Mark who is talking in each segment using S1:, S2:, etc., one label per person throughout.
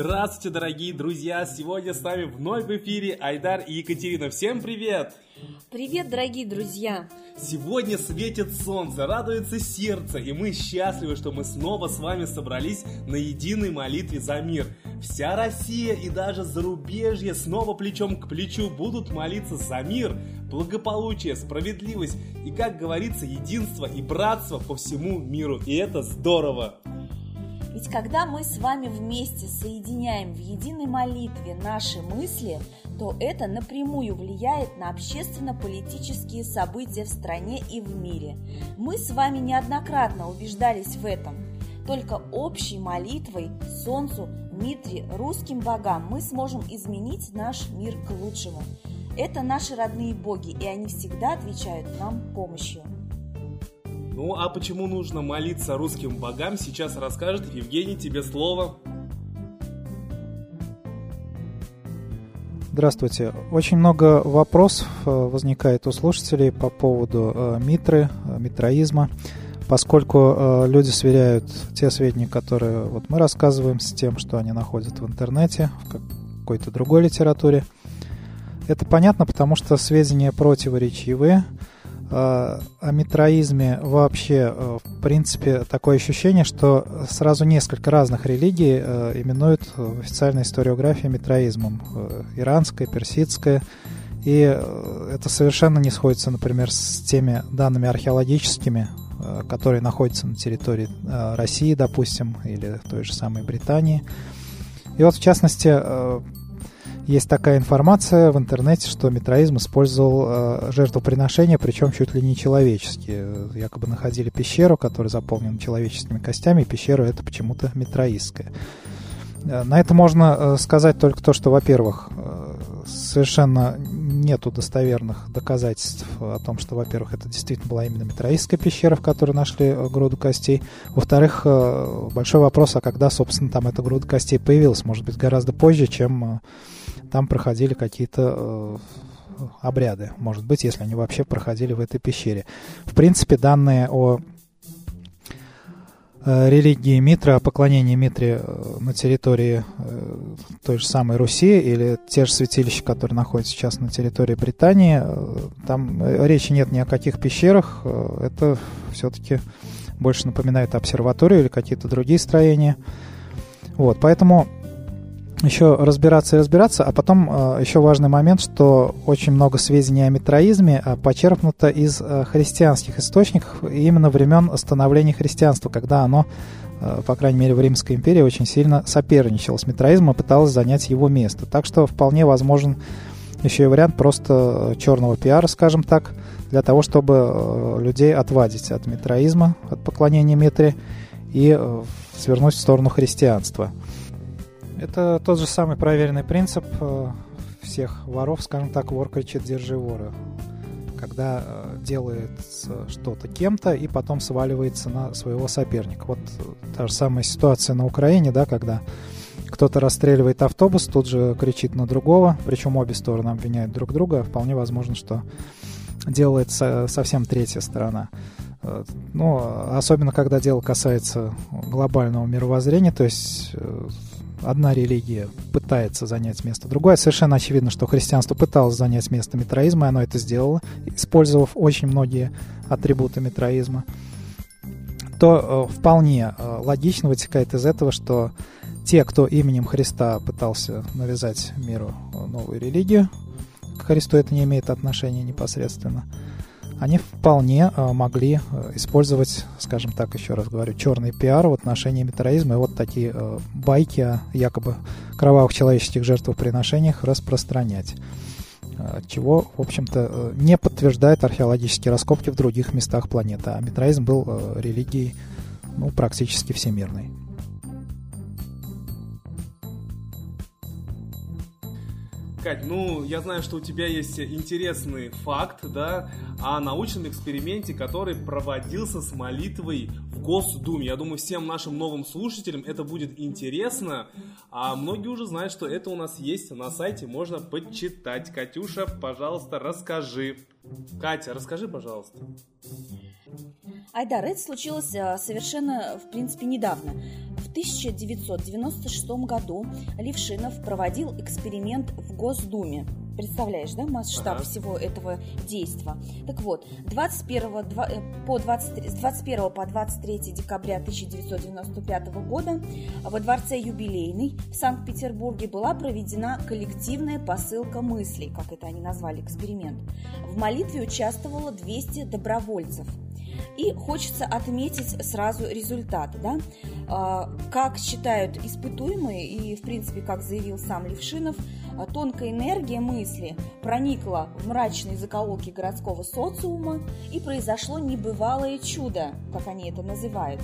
S1: Здравствуйте, дорогие друзья! Сегодня с нами вновь в эфире Айдар и Екатерина. Всем привет!
S2: Привет, дорогие друзья!
S1: Сегодня светит солнце, радуется сердце, и мы счастливы, что мы снова с вами собрались на единой молитве за мир. Вся Россия и даже зарубежье снова плечом к плечу будут молиться за мир, благополучие, справедливость и, как говорится, единство и братство по всему миру. И это здорово!
S2: Ведь когда мы с вами вместе соединяем в единой молитве наши мысли, то это напрямую влияет на общественно-политические события в стране и в мире. Мы с вами неоднократно убеждались в этом. Только общей молитвой Солнцу, Дмитрию, русским богам мы сможем изменить наш мир к лучшему. Это наши родные боги, и они всегда отвечают нам помощью.
S1: Ну а почему нужно молиться русским богам, сейчас расскажет Евгений, тебе слово.
S3: Здравствуйте. Очень много вопросов э, возникает у слушателей по поводу э, митры, э, митроизма, поскольку люди сверяют те сведения, которые вот мы рассказываем, с тем, что они находят в интернете, в какой-то другой литературе. Это понятно, потому что сведения противоречивые – о митроизме вообще, э, в принципе, такое ощущение, что сразу несколько разных религий э, именуют в официальной историографии митроизмом. Иранская, персидская. И это совершенно не сходится, например, с теми данными археологическими, которые находятся на территории России, допустим, или той же самой Британии. И вот, в частности, есть такая информация в интернете, что митроизм использовал э, жертвоприношения, причем чуть ли не человеческие. Якобы находили пещеру, которая заполнена человеческими костями, и пещера это почему-то митроистская. Э, на это можно э, сказать только то, что, во-первых, э, совершенно нету достоверных доказательств о том, что, во-первых, это действительно была именно митроистская пещера, в которой нашли груду костей. Во-вторых, большой вопрос, а когда, собственно, там эта груда костей появилась? Может быть, гораздо позже, чем там проходили какие-то э, обряды, может быть, если они вообще проходили в этой пещере. В принципе, данные о э, религии Митра, о поклонении Митре э, на территории той же самой Руси или те же святилища, которые находятся сейчас на территории Британии, там речи нет ни о каких пещерах, это все-таки больше напоминает обсерваторию или какие-то другие строения. Вот, поэтому еще разбираться и разбираться, а потом э, еще важный момент, что очень много сведений о митроизме э, почерпнуто из э, христианских источников именно времен становления христианства, когда оно, э, по крайней мере в Римской империи, очень сильно соперничало с митроизмом и пыталось занять его место. Так что вполне возможен еще и вариант просто черного пиара, скажем так, для того, чтобы людей отвадить от митроизма, от поклонения Митре и свернуть в сторону христианства. Это тот же самый проверенный принцип э, всех воров, скажем так, вор кричит «держи вора». Когда э, делает что-то кем-то и потом сваливается на своего соперника. Вот та же самая ситуация на Украине, да, когда кто-то расстреливает автобус, тут же кричит на другого, причем обе стороны обвиняют друг друга. Вполне возможно, что делает совсем третья сторона. Э, ну, особенно когда дело касается глобального мировоззрения, то есть одна религия пытается занять место другой. Совершенно очевидно, что христианство пыталось занять место митроизма, и оно это сделало, использовав очень многие атрибуты митроизма, то э, вполне э, логично вытекает из этого, что те, кто именем Христа пытался навязать миру новую религию, к Христу это не имеет отношения непосредственно, они вполне э, могли э, использовать, скажем так, еще раз говорю, черный пиар в отношении метеоризма и вот такие э, байки о якобы кровавых человеческих жертвоприношениях распространять чего, в общем-то, не подтверждает археологические раскопки в других местах планеты. А метроизм был религией ну, практически всемирной.
S1: Кать, ну, я знаю, что у тебя есть интересный факт, да, о научном эксперименте, который проводился с молитвой в Госдуме. Я думаю, всем нашим новым слушателям это будет интересно, а многие уже знают, что это у нас есть на сайте, можно почитать. Катюша, пожалуйста, расскажи. Катя, расскажи, пожалуйста.
S2: Айдар, это случилось а, совершенно, в принципе, недавно. В 1996 году Левшинов проводил эксперимент в Госдуме. Представляешь, да, масштаб ага. всего этого действия? Так вот, 21, 2, э, по 23, с 21 по 23 декабря 1995 года во Дворце Юбилейный в Санкт-Петербурге была проведена коллективная посылка мыслей, как это они назвали, эксперимент. В молитве участвовало 200 добровольцев – и хочется отметить сразу результаты. Да? А, как считают испытуемые, и в принципе, как заявил сам Левшинов, а, тонкая энергия мысли проникла в мрачные закоулки городского социума и произошло небывалое чудо, как они это называют.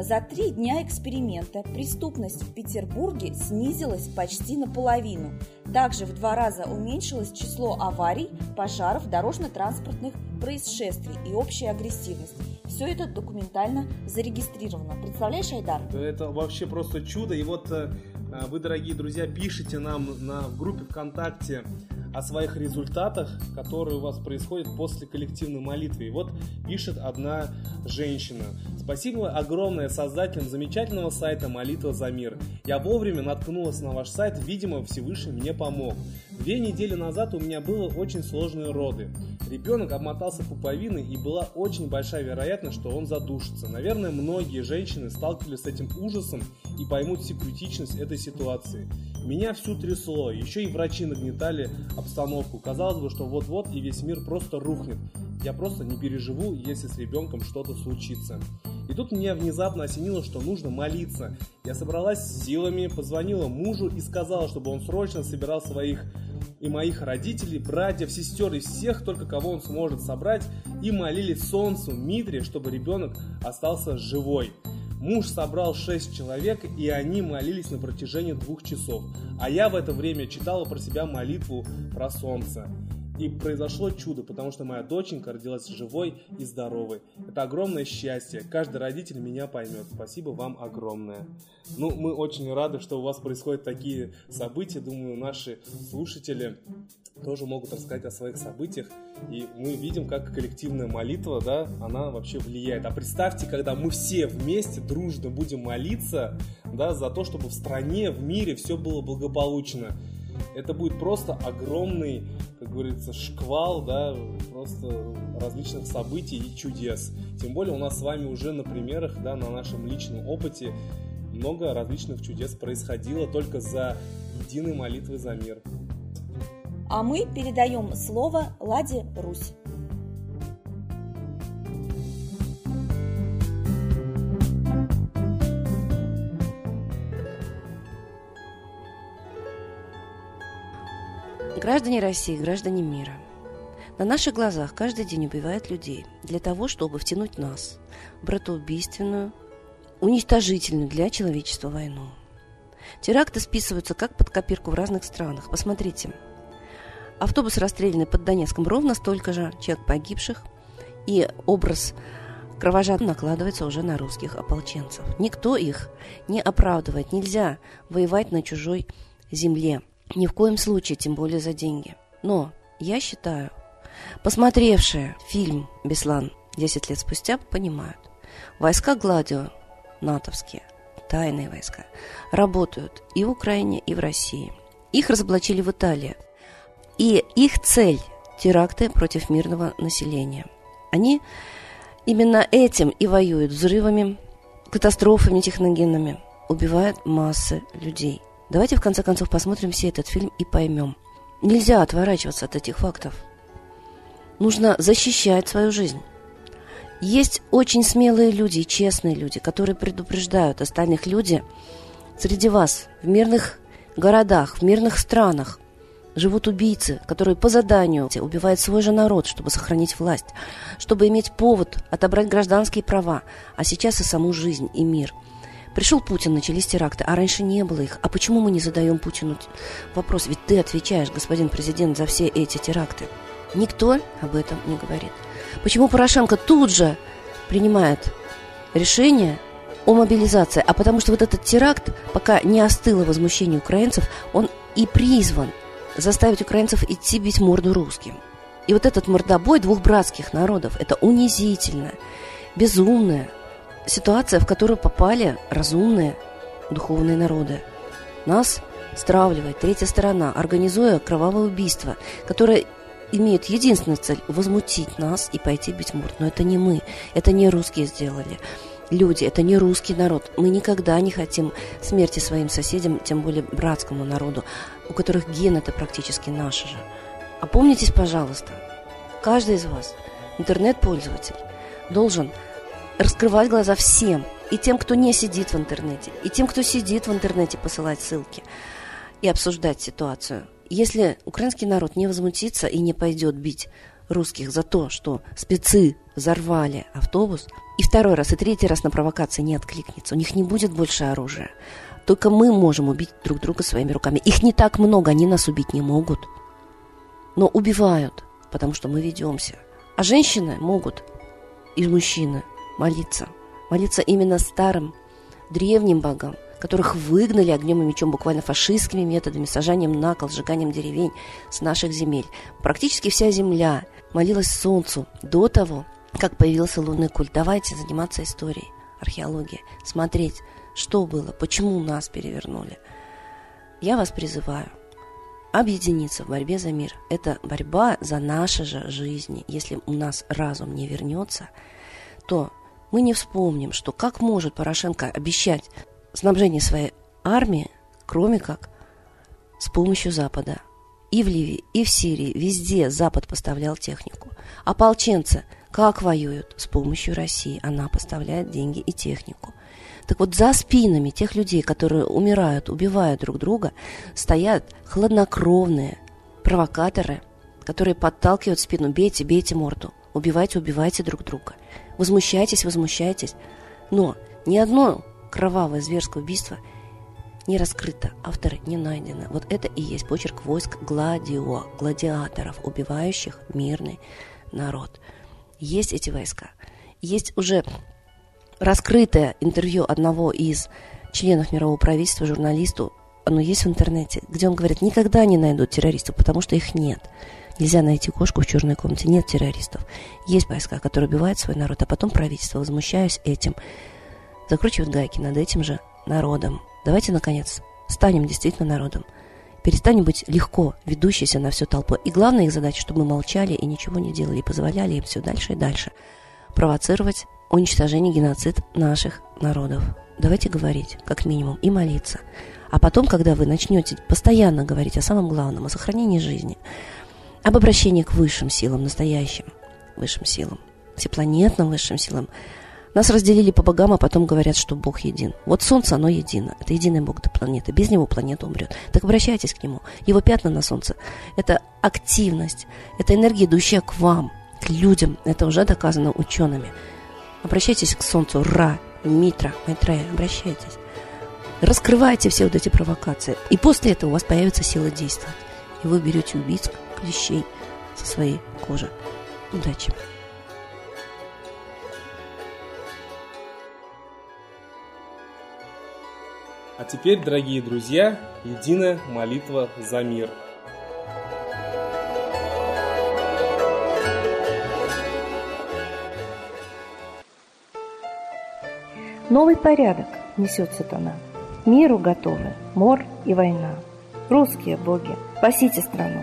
S2: За три дня эксперимента преступность в Петербурге снизилась почти наполовину. Также в два раза уменьшилось число аварий, пожаров, дорожно-транспортных происшествий и общая агрессивность. Все это документально зарегистрировано. Представляешь, Айдар?
S1: Это вообще просто чудо. И вот э, вы, дорогие друзья, пишите нам на группе ВКонтакте о своих результатах, которые у вас происходят после коллективной молитвы. И вот пишет одна женщина. Спасибо огромное создателям замечательного сайта «Молитва за мир». Я вовремя наткнулась на ваш сайт, видимо, Всевышний мне помог. Две недели назад у меня было очень сложные роды. Ребенок обмотался пуповиной и была очень большая вероятность, что он задушится. Наверное, многие женщины сталкивались с этим ужасом и поймут всю критичность этой ситуации. Меня всю трясло, еще и врачи нагнетали обстановку. Казалось бы, что вот-вот и весь мир просто рухнет. Я просто не переживу, если с ребенком что-то случится. И тут меня внезапно осенило, что нужно молиться. Я собралась с силами, позвонила мужу и сказала, чтобы он срочно собирал своих и моих родителей, братьев, сестер и всех только кого он сможет собрать, и молились солнцу, Митре, чтобы ребенок остался живой. Муж собрал шесть человек, и они молились на протяжении двух часов. А я в это время читала про себя молитву про солнце. И произошло чудо, потому что моя доченька родилась живой и здоровой. Это огромное счастье. Каждый родитель меня поймет. Спасибо вам огромное. Ну, мы очень рады, что у вас происходят такие события. Думаю, наши слушатели тоже могут рассказать о своих событиях. И мы видим, как коллективная молитва, да, она вообще влияет. А представьте, когда мы все вместе дружно будем молиться, да, за то, чтобы в стране, в мире все было благополучно это будет просто огромный, как говорится, шквал, да, просто различных событий и чудес. Тем более у нас с вами уже на примерах, да, на нашем личном опыте много различных чудес происходило только за единой молитвой за мир.
S2: А мы передаем слово Ладе Русь.
S4: Граждане России, граждане мира. На наших глазах каждый день убивают людей для того, чтобы втянуть нас в братоубийственную, уничтожительную для человечества войну. Теракты списываются как под копирку в разных странах. Посмотрите. Автобус расстрелянный под Донецком ровно столько же человек погибших, и образ кровожадно накладывается уже на русских ополченцев. Никто их не оправдывает. Нельзя воевать на чужой земле. Ни в коем случае, тем более за деньги. Но я считаю, посмотревшие фильм «Беслан» 10 лет спустя понимают, войска Гладио, натовские, тайные войска, работают и в Украине, и в России. Их разоблачили в Италии. И их цель – теракты против мирного населения. Они именно этим и воюют взрывами, катастрофами техногенными, убивают массы людей – Давайте в конце концов посмотрим все этот фильм и поймем. Нельзя отворачиваться от этих фактов. Нужно защищать свою жизнь. Есть очень смелые люди, честные люди, которые предупреждают остальных людей. Среди вас, в мирных городах, в мирных странах, живут убийцы, которые по заданию убивают свой же народ, чтобы сохранить власть, чтобы иметь повод отобрать гражданские права, а сейчас и саму жизнь и мир – Пришел Путин, начались теракты, а раньше не было их. А почему мы не задаем Путину вопрос? Ведь ты отвечаешь, господин президент, за все эти теракты. Никто об этом не говорит. Почему Порошенко тут же принимает решение о мобилизации? А потому что вот этот теракт, пока не остыло возмущение украинцев, он и призван заставить украинцев идти бить морду русским. И вот этот мордобой двух братских народов, это унизительно, безумное, ситуация, в которую попали разумные духовные народы. Нас стравливает третья сторона, организуя кровавое убийство, которое имеет единственную цель – возмутить нас и пойти бить морд. Но это не мы, это не русские сделали. Люди, это не русский народ. Мы никогда не хотим смерти своим соседям, тем более братскому народу, у которых ген это практически наши же. Опомнитесь, пожалуйста, каждый из вас, интернет-пользователь, должен раскрывать глаза всем, и тем, кто не сидит в интернете, и тем, кто сидит в интернете, посылать ссылки и обсуждать ситуацию. Если украинский народ не возмутится и не пойдет бить русских за то, что спецы взорвали автобус, и второй раз, и третий раз на провокации не откликнется, у них не будет больше оружия. Только мы можем убить друг друга своими руками. Их не так много, они нас убить не могут. Но убивают, потому что мы ведемся. А женщины могут, и мужчины, молиться. Молиться именно старым, древним богам, которых выгнали огнем и мечом буквально фашистскими методами, сажанием на кол, сжиганием деревень с наших земель. Практически вся земля молилась солнцу до того, как появился лунный культ. Давайте заниматься историей, археологией, смотреть, что было, почему нас перевернули. Я вас призываю объединиться в борьбе за мир. Это борьба за наши же жизни. Если у нас разум не вернется, то мы не вспомним, что как может Порошенко обещать снабжение своей армии, кроме как с помощью Запада. И в Ливии, и в Сирии, везде Запад поставлял технику. Ополченцы как воюют? С помощью России. Она поставляет деньги и технику. Так вот, за спинами тех людей, которые умирают, убивают друг друга, стоят хладнокровные провокаторы, которые подталкивают спину «бейте, бейте морду, убивайте, убивайте друг друга, возмущайтесь, возмущайтесь». Но ни одно кровавое зверское убийство не раскрыто, авторы не найдены. Вот это и есть почерк войск гладио, гладиаторов, убивающих мирный народ. Есть эти войска. Есть уже раскрытое интервью одного из членов мирового правительства журналисту, оно есть в интернете, где он говорит, никогда не найдут террористов, потому что их нет. Нельзя найти кошку в черной комнате, нет террористов. Есть войска, которые убивают свой народ, а потом правительство, возмущаясь этим, закручивает гайки над этим же народом. Давайте, наконец, станем действительно народом. Перестанем быть легко ведущейся на всю толпу. И главная их задача, чтобы мы молчали и ничего не делали, и позволяли им все дальше и дальше провоцировать уничтожение, геноцид наших народов. Давайте говорить, как минимум, и молиться. А потом, когда вы начнете постоянно говорить о самом главном, о сохранении жизни, об обращении к высшим силам, настоящим высшим силам, всепланетным высшим силам, нас разделили по богам, а потом говорят, что Бог един. Вот Солнце, оно едино. Это единый Бог до планеты. Без него планета умрет. Так обращайтесь к нему. Его пятна на Солнце – это активность, это энергия, идущая к вам, к людям. Это уже доказано учеными. Обращайтесь к Солнцу. Ра, Митра, Майтрея, обращайтесь. Раскрывайте все вот эти провокации. И после этого у вас появится сила действовать. И вы берете убийц, клещей со своей кожи. Удачи!
S1: А теперь, дорогие друзья, единая молитва за мир.
S5: Новый порядок несет сатана. Миру готовы мор и война. Русские боги, спасите страну.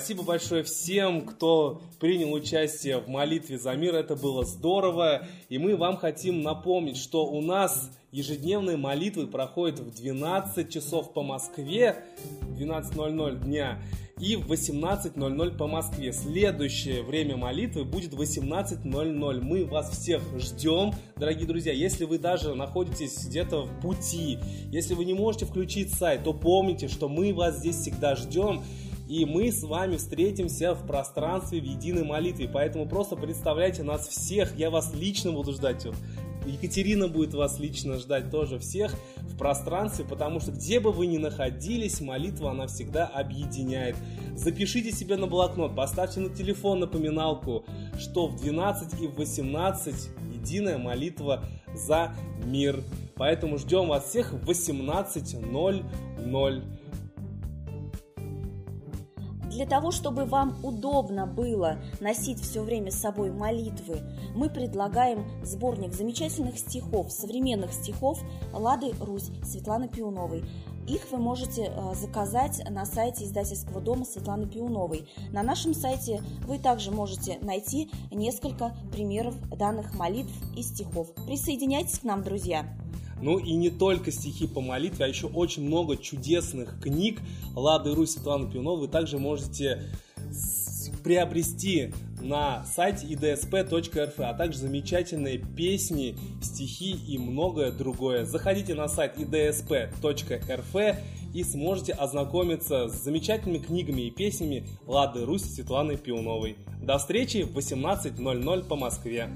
S1: Спасибо большое всем, кто принял участие в молитве за мир. Это было здорово. И мы вам хотим напомнить, что у нас ежедневные молитвы проходят в 12 часов по Москве, 12.00 дня, и в 18.00 по Москве. Следующее время молитвы будет 18.00. Мы вас всех ждем, дорогие друзья. Если вы даже находитесь где-то в пути, если вы не можете включить сайт, то помните, что мы вас здесь всегда ждем. И мы с вами встретимся в пространстве в единой молитве. Поэтому просто представляйте нас всех. Я вас лично буду ждать. Екатерина будет вас лично ждать тоже всех в пространстве, потому что где бы вы ни находились, молитва она всегда объединяет. Запишите себе на блокнот, поставьте на телефон напоминалку, что в 12 и в 18 единая молитва за мир. Поэтому ждем вас всех в 18.00.
S2: Для того, чтобы вам удобно было носить все время с собой молитвы, мы предлагаем сборник замечательных стихов, современных стихов Лады Русь Светланы Пиуновой. Их вы можете э, заказать на сайте издательского дома Светланы Пиуновой. На нашем сайте вы также можете найти несколько примеров данных молитв и стихов. Присоединяйтесь к нам, друзья!
S1: Ну и не только стихи по молитве, а еще очень много чудесных книг Лады Русь Светланы Пионовой вы также можете приобрести на сайте idsp.rf, а также замечательные песни, стихи и многое другое. Заходите на сайт idsp.rf и сможете ознакомиться с замечательными книгами и песнями Лады Руси Светланы Пионовой. До встречи в 18.00 по Москве.